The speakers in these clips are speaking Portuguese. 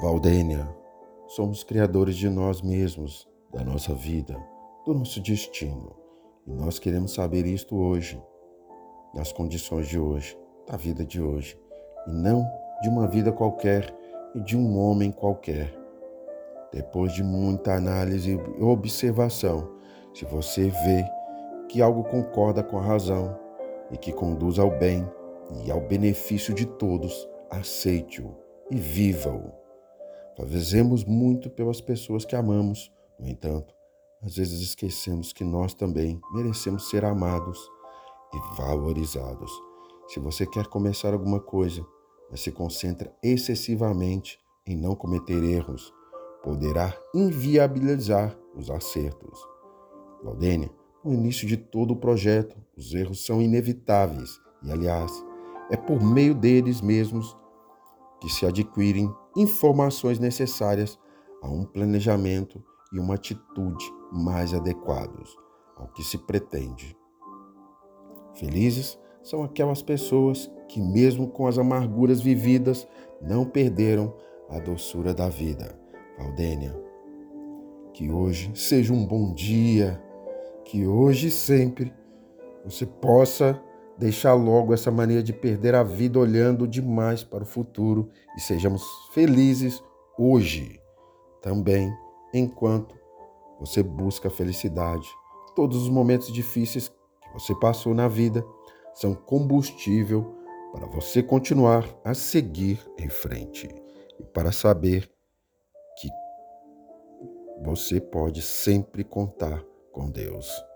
Valdênia, somos criadores de nós mesmos, da nossa vida, do nosso destino. E nós queremos saber isto hoje, nas condições de hoje, da vida de hoje, e não de uma vida qualquer e de um homem qualquer. Depois de muita análise e observação, se você vê que algo concorda com a razão e que conduz ao bem e ao benefício de todos, aceite-o e viva-o. Fazemos muito pelas pessoas que amamos, no entanto, às vezes esquecemos que nós também merecemos ser amados e valorizados. Se você quer começar alguma coisa, mas se concentra excessivamente em não cometer erros, poderá inviabilizar os acertos. Valdênia, no início de todo o projeto, os erros são inevitáveis e, aliás, é por meio deles mesmos que se adquirem informações necessárias a um planejamento e uma atitude mais adequados ao que se pretende. Felizes são aquelas pessoas que, mesmo com as amarguras vividas, não perderam a doçura da vida. Valdênia, que hoje seja um bom dia, que hoje e sempre você possa deixar logo essa mania de perder a vida olhando demais para o futuro e sejamos felizes hoje também, enquanto você busca a felicidade. Todos os momentos difíceis que você passou na vida são combustível para você continuar a seguir em frente e para saber que você pode sempre contar com Deus.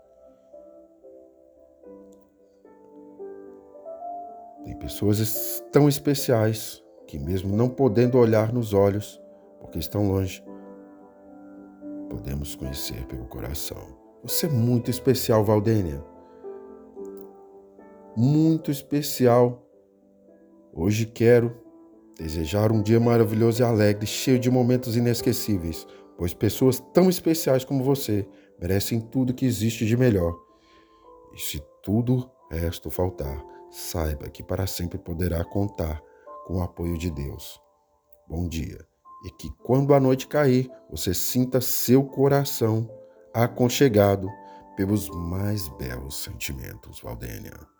Tem pessoas tão especiais que, mesmo não podendo olhar nos olhos, porque estão longe, podemos conhecer pelo coração. Você é muito especial, Valdênia. Muito especial. Hoje quero desejar um dia maravilhoso e alegre, cheio de momentos inesquecíveis, pois pessoas tão especiais como você merecem tudo que existe de melhor. E se tudo resta faltar, saiba que para sempre poderá contar com o apoio de Deus. Bom dia. E que quando a noite cair, você sinta seu coração aconchegado pelos mais belos sentimentos, Valdênia.